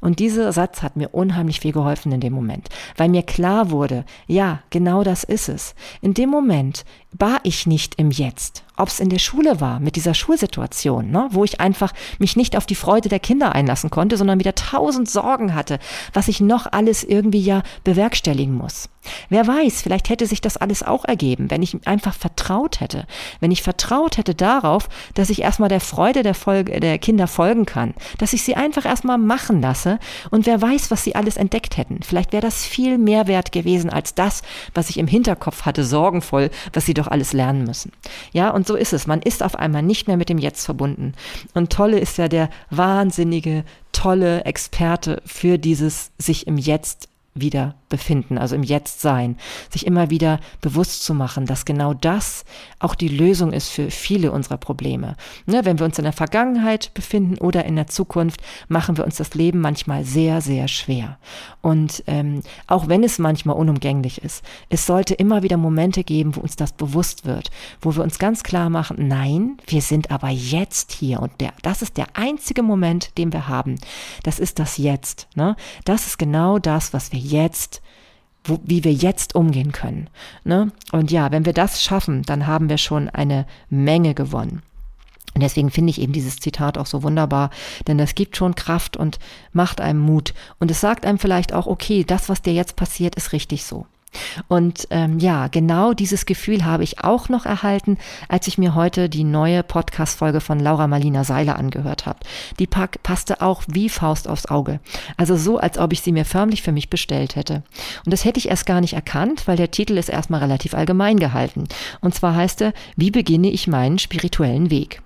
Speaker 1: Und dieser Satz hat mir unheimlich viel geholfen in dem Moment, weil mir klar wurde, ja, genau das ist es. In dem Moment war ich nicht im Jetzt ob es in der Schule war, mit dieser Schulsituation, ne, wo ich einfach mich nicht auf die Freude der Kinder einlassen konnte, sondern wieder tausend Sorgen hatte, was ich noch alles irgendwie ja bewerkstelligen muss. Wer weiß, vielleicht hätte sich das alles auch ergeben, wenn ich einfach vertraut hätte, wenn ich vertraut hätte darauf, dass ich erstmal der Freude der, Folge, der Kinder folgen kann, dass ich sie einfach erstmal machen lasse und wer weiß, was sie alles entdeckt hätten. Vielleicht wäre das viel mehr wert gewesen als das, was ich im Hinterkopf hatte, sorgenvoll, was sie doch alles lernen müssen. Ja, und so ist es. Man ist auf einmal nicht mehr mit dem Jetzt verbunden. Und Tolle ist ja der wahnsinnige, tolle Experte für dieses sich im Jetzt wieder befinden, also im Jetzt-Sein, sich immer wieder bewusst zu machen, dass genau das auch die Lösung ist für viele unserer Probleme. Ne, wenn wir uns in der Vergangenheit befinden oder in der Zukunft, machen wir uns das Leben manchmal sehr, sehr schwer. Und ähm, auch wenn es manchmal unumgänglich ist, es sollte immer wieder Momente geben, wo uns das bewusst wird, wo wir uns ganz klar machen, nein, wir sind aber jetzt hier und der, das ist der einzige Moment, den wir haben. Das ist das Jetzt. Ne? Das ist genau das, was wir jetzt wo, wie wir jetzt umgehen können. Ne? Und ja, wenn wir das schaffen, dann haben wir schon eine Menge gewonnen. Und deswegen finde ich eben dieses Zitat auch so wunderbar, denn das gibt schon Kraft und macht einem Mut. Und es sagt einem vielleicht auch, okay, das, was dir jetzt passiert, ist richtig so. Und ähm, ja, genau dieses Gefühl habe ich auch noch erhalten, als ich mir heute die neue Podcast-Folge von Laura Marlina Seiler angehört habe. Die pack passte auch wie Faust aufs Auge. Also so, als ob ich sie mir förmlich für mich bestellt hätte. Und das hätte ich erst gar nicht erkannt, weil der Titel ist erstmal relativ allgemein gehalten. Und zwar heißt er, wie beginne ich meinen spirituellen Weg?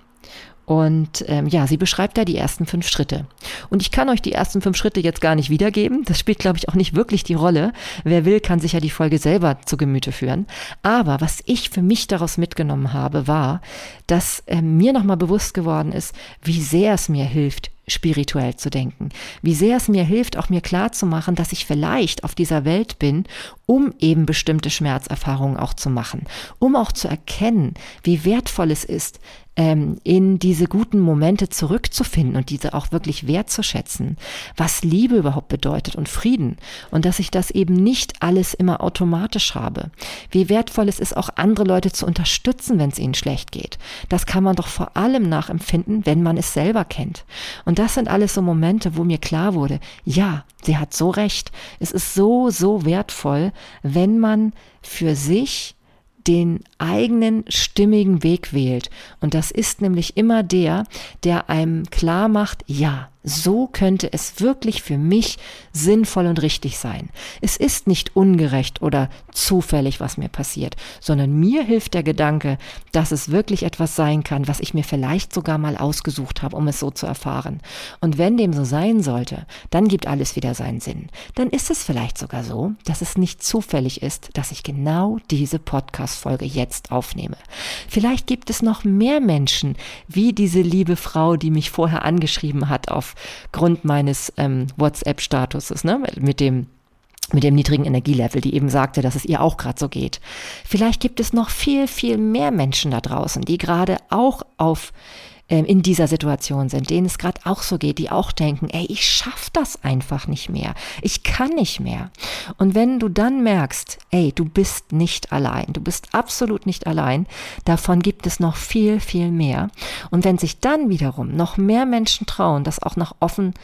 Speaker 1: Und ähm, ja, sie beschreibt da die ersten fünf Schritte. Und ich kann euch die ersten fünf Schritte jetzt gar nicht wiedergeben. Das spielt, glaube ich, auch nicht wirklich die Rolle. Wer will, kann sich ja die Folge selber zu Gemüte führen. Aber was ich für mich daraus mitgenommen habe, war, dass äh, mir nochmal bewusst geworden ist, wie sehr es mir hilft, spirituell zu denken. Wie sehr es mir hilft, auch mir klar zu machen, dass ich vielleicht auf dieser Welt bin, um eben bestimmte Schmerzerfahrungen auch zu machen, um auch zu erkennen, wie wertvoll es ist, ähm, in diese guten Momente zurückzufinden und diese auch wirklich wertzuschätzen, was Liebe überhaupt bedeutet und Frieden und dass ich das eben nicht alles immer automatisch habe. Wie wertvoll es ist, auch andere Leute zu unterstützen, wenn es ihnen schlecht geht. Das kann man doch vor allem nachempfinden, wenn man es selber kennt. Und das sind alles so Momente, wo mir klar wurde, ja, sie hat so recht. Es ist so, so wertvoll, wenn man für sich den eigenen stimmigen Weg wählt. Und das ist nämlich immer der, der einem klar macht, ja, so könnte es wirklich für mich sinnvoll und richtig sein. Es ist nicht ungerecht oder zufällig, was mir passiert, sondern mir hilft der Gedanke, dass es wirklich etwas sein kann, was ich mir vielleicht sogar mal ausgesucht habe, um es so zu erfahren. Und wenn dem so sein sollte, dann gibt alles wieder seinen Sinn. Dann ist es vielleicht sogar so, dass es nicht zufällig ist, dass ich genau diese Podcast-Folge jetzt aufnehme. Vielleicht gibt es noch mehr Menschen, wie diese liebe Frau, die mich vorher angeschrieben hat auf Grund meines ähm, WhatsApp-Statuses, ne, mit dem mit dem niedrigen Energielevel, die eben sagte, dass es ihr auch gerade so geht. Vielleicht gibt es noch viel, viel mehr Menschen da draußen, die gerade auch auf ähm, in dieser Situation sind, denen es gerade auch so geht, die auch denken, ey, ich schaff das einfach nicht mehr. Ich kann nicht mehr. Und wenn du dann merkst, ey, du bist nicht allein, du bist absolut nicht allein, davon gibt es noch viel, viel mehr. Und wenn sich dann wiederum noch mehr Menschen trauen, das auch nach offen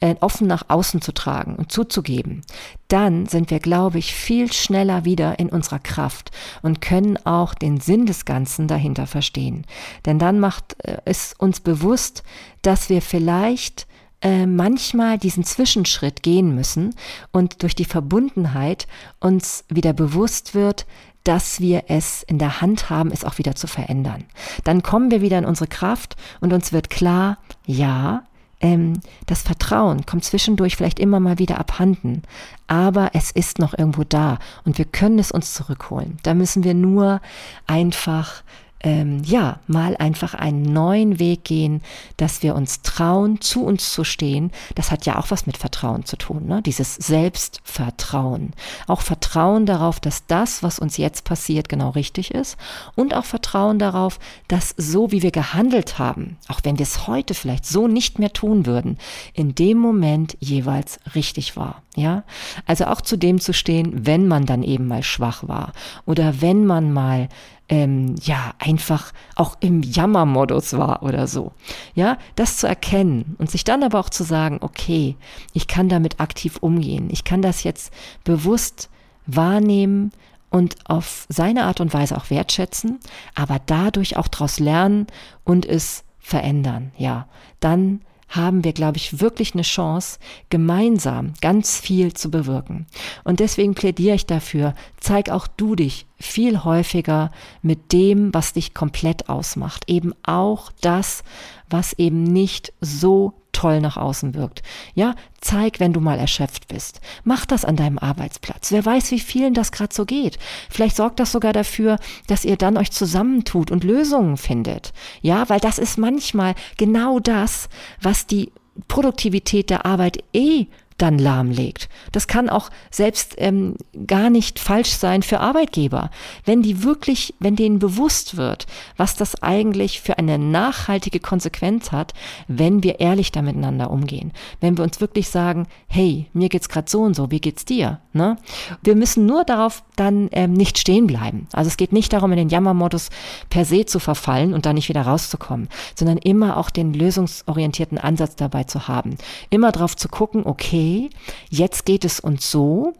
Speaker 1: äh, offen nach außen zu tragen und zuzugeben, dann sind wir, glaube ich, viel schneller wieder in unserer Kraft und können auch den Sinn des Ganzen dahinter verstehen. Denn dann macht äh, es uns bewusst, dass wir vielleicht äh, manchmal diesen Zwischenschritt gehen müssen und durch die Verbundenheit uns wieder bewusst wird, dass wir es in der Hand haben, es auch wieder zu verändern. Dann kommen wir wieder in unsere Kraft und uns wird klar, ja, ähm, das Vertrauen kommt zwischendurch vielleicht immer mal wieder abhanden, aber es ist noch irgendwo da und wir können es uns zurückholen. Da müssen wir nur einfach ähm, ja, mal einfach einen neuen Weg gehen, dass wir uns trauen, zu uns zu stehen. Das hat ja auch was mit Vertrauen zu tun, ne? dieses Selbstvertrauen. Auch Vertrauen darauf, dass das, was uns jetzt passiert, genau richtig ist. Und auch Vertrauen darauf, dass so wie wir gehandelt haben, auch wenn wir es heute vielleicht so nicht mehr tun würden, in dem Moment jeweils richtig war. Ja, also auch zu dem zu stehen, wenn man dann eben mal schwach war oder wenn man mal ähm, ja einfach auch im Jammermodus war oder so. Ja, das zu erkennen und sich dann aber auch zu sagen, okay, ich kann damit aktiv umgehen. Ich kann das jetzt bewusst wahrnehmen und auf seine Art und Weise auch wertschätzen, aber dadurch auch daraus lernen und es verändern. Ja, dann haben wir, glaube ich, wirklich eine Chance, gemeinsam ganz viel zu bewirken. Und deswegen plädiere ich dafür, zeig auch du dich viel häufiger mit dem, was dich komplett ausmacht. Eben auch das, was eben nicht so toll nach außen wirkt. Ja, zeig, wenn du mal erschöpft bist. Mach das an deinem Arbeitsplatz. Wer weiß, wie vielen das gerade so geht. Vielleicht sorgt das sogar dafür, dass ihr dann euch zusammentut und Lösungen findet. Ja, weil das ist manchmal genau das, was die Produktivität der Arbeit eh dann lahmlegt. Das kann auch selbst ähm, gar nicht falsch sein für Arbeitgeber. Wenn die wirklich, wenn denen bewusst wird, was das eigentlich für eine nachhaltige Konsequenz hat, wenn wir ehrlich da miteinander umgehen. Wenn wir uns wirklich sagen, hey, mir geht's gerade so und so, wie geht's dir? Ne? Wir müssen nur darauf dann ähm, nicht stehen bleiben. Also es geht nicht darum, in den Jammermodus per se zu verfallen und da nicht wieder rauszukommen, sondern immer auch den lösungsorientierten Ansatz dabei zu haben. Immer darauf zu gucken, okay, okay, jetzt geht es uns so,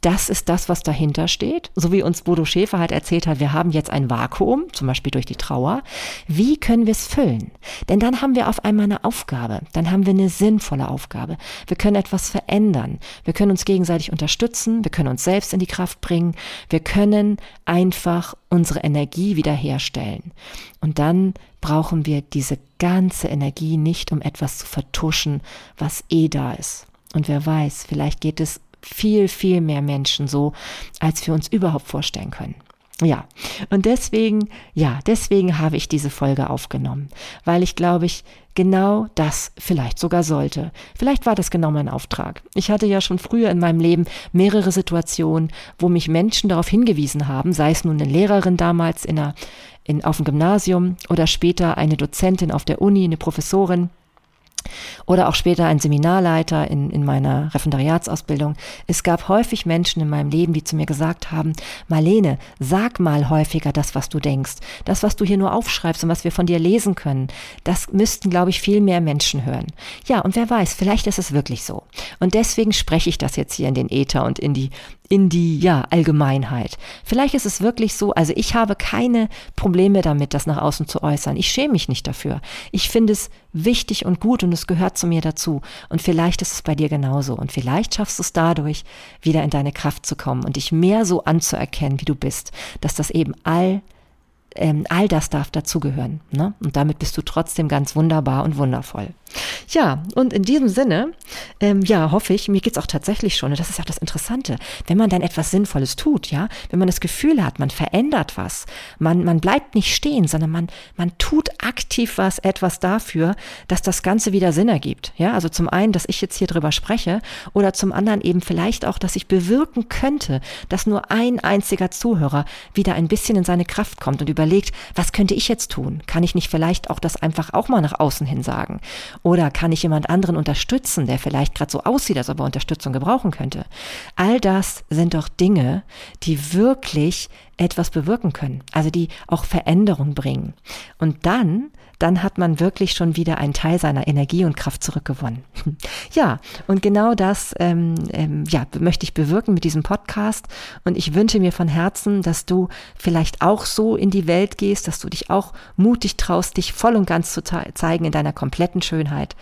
Speaker 1: das ist das, was dahinter steht. So wie uns Bodo Schäfer halt erzählt hat, wir haben jetzt ein Vakuum, zum Beispiel durch die Trauer. Wie können wir es füllen? Denn dann haben wir auf einmal eine Aufgabe. Dann haben wir eine sinnvolle Aufgabe. Wir können etwas verändern. Wir können uns gegenseitig unterstützen. Wir können uns selbst in die Kraft bringen. Wir können einfach unsere Energie wiederherstellen. Und dann brauchen wir diese ganze Energie nicht, um etwas zu vertuschen, was eh da ist. Und wer weiß, vielleicht geht es viel, viel mehr Menschen so, als wir uns überhaupt vorstellen können. Ja, und deswegen, ja, deswegen habe ich diese Folge aufgenommen, weil ich glaube ich genau das vielleicht sogar sollte. Vielleicht war das genau mein Auftrag. Ich hatte ja schon früher in meinem Leben mehrere Situationen, wo mich Menschen darauf hingewiesen haben, sei es nun eine Lehrerin damals in einer, in, auf dem Gymnasium oder später eine Dozentin auf der Uni, eine Professorin, oder auch später ein Seminarleiter in, in meiner Referendariatsausbildung. Es gab häufig Menschen in meinem Leben, die zu mir gesagt haben, Marlene, sag mal häufiger das, was du denkst. Das, was du hier nur aufschreibst und was wir von dir lesen können, das müssten, glaube ich, viel mehr Menschen hören. Ja, und wer weiß, vielleicht ist es wirklich so. Und deswegen spreche ich das jetzt hier in den Äther und in die in die ja Allgemeinheit. Vielleicht ist es wirklich so, also ich habe keine Probleme damit, das nach außen zu äußern. Ich schäme mich nicht dafür. Ich finde es wichtig und gut und es gehört zu mir dazu. Und vielleicht ist es bei dir genauso. Und vielleicht schaffst du es dadurch, wieder in deine Kraft zu kommen und dich mehr so anzuerkennen, wie du bist, dass das eben all ähm, all das darf dazugehören. Ne? Und damit bist du trotzdem ganz wunderbar und wundervoll. Ja, und in diesem Sinne, ähm, ja, hoffe ich, mir geht's auch tatsächlich schon, und das ist ja das Interessante, wenn man dann etwas Sinnvolles tut, ja, wenn man das Gefühl hat, man verändert was, man, man bleibt nicht stehen, sondern man, man tut aktiv was, etwas dafür, dass das Ganze wieder Sinn ergibt. Ja, also zum einen, dass ich jetzt hier drüber spreche, oder zum anderen eben vielleicht auch, dass ich bewirken könnte, dass nur ein einziger Zuhörer wieder ein bisschen in seine Kraft kommt und überlegt, was könnte ich jetzt tun? Kann ich nicht vielleicht auch das einfach auch mal nach außen hin sagen? Oder kann ich jemand anderen unterstützen, der vielleicht gerade so aussieht, als ob er Unterstützung gebrauchen könnte? All das sind doch Dinge, die wirklich etwas bewirken können, also die auch Veränderung bringen. Und dann dann hat man wirklich schon wieder einen Teil seiner Energie und Kraft zurückgewonnen. ja, und genau das ähm, ähm, ja, möchte ich bewirken mit diesem Podcast. Und ich wünsche mir von Herzen, dass du vielleicht auch so in die Welt gehst, dass du dich auch mutig traust, dich voll und ganz zu zeigen in deiner kompletten Schönheit.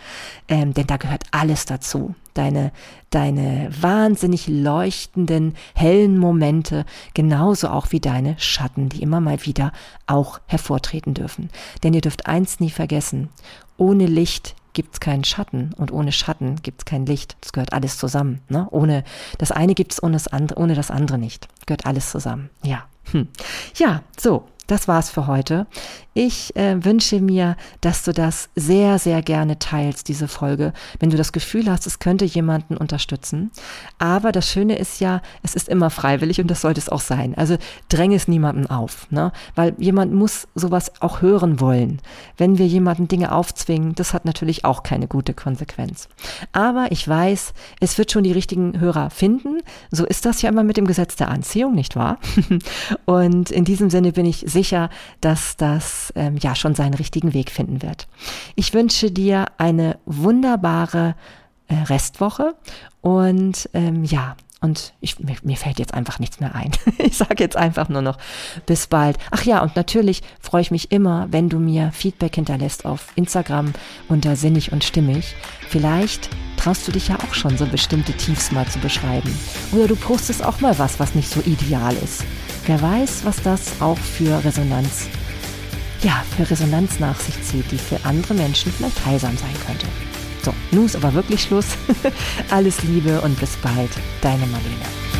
Speaker 1: Ähm, denn da gehört alles dazu deine, deine wahnsinnig leuchtenden, hellen Momente, genauso auch wie deine Schatten, die immer mal wieder auch hervortreten dürfen. Denn ihr dürft eins nie vergessen, ohne Licht gibt's keinen Schatten und ohne Schatten gibt's kein Licht. Das gehört alles zusammen. Ne? Ohne das eine gibt's ohne das andere, ohne das andere nicht. Gehört alles zusammen. Ja. Hm. Ja, so das war's für heute. Ich äh, wünsche mir, dass du das sehr, sehr gerne teilst, diese Folge, wenn du das Gefühl hast, es könnte jemanden unterstützen. Aber das Schöne ist ja, es ist immer freiwillig und das sollte es auch sein. Also dränge es niemandem auf, ne? weil jemand muss sowas auch hören wollen. Wenn wir jemanden Dinge aufzwingen, das hat natürlich auch keine gute Konsequenz. Aber ich weiß, es wird schon die richtigen Hörer finden. So ist das ja immer mit dem Gesetz der Anziehung, nicht wahr? und in diesem Sinne bin ich sicher, dass das ähm, ja schon seinen richtigen Weg finden wird. Ich wünsche dir eine wunderbare äh, Restwoche und ähm, ja, und ich, mir, mir, fällt jetzt einfach nichts mehr ein. Ich sage jetzt einfach nur noch bis bald. Ach ja, und natürlich freue ich mich immer, wenn du mir Feedback hinterlässt auf Instagram unter Sinnig und Stimmig. Vielleicht traust du dich ja auch schon so bestimmte Tiefs mal zu beschreiben. Oder du postest auch mal was, was nicht so ideal ist. Wer weiß, was das auch für Resonanz, ja, für Resonanz nach sich zieht, die für andere Menschen vielleicht heilsam sein könnte. So, nun ist aber wirklich Schluss. Alles Liebe und bis bald, deine Marlene.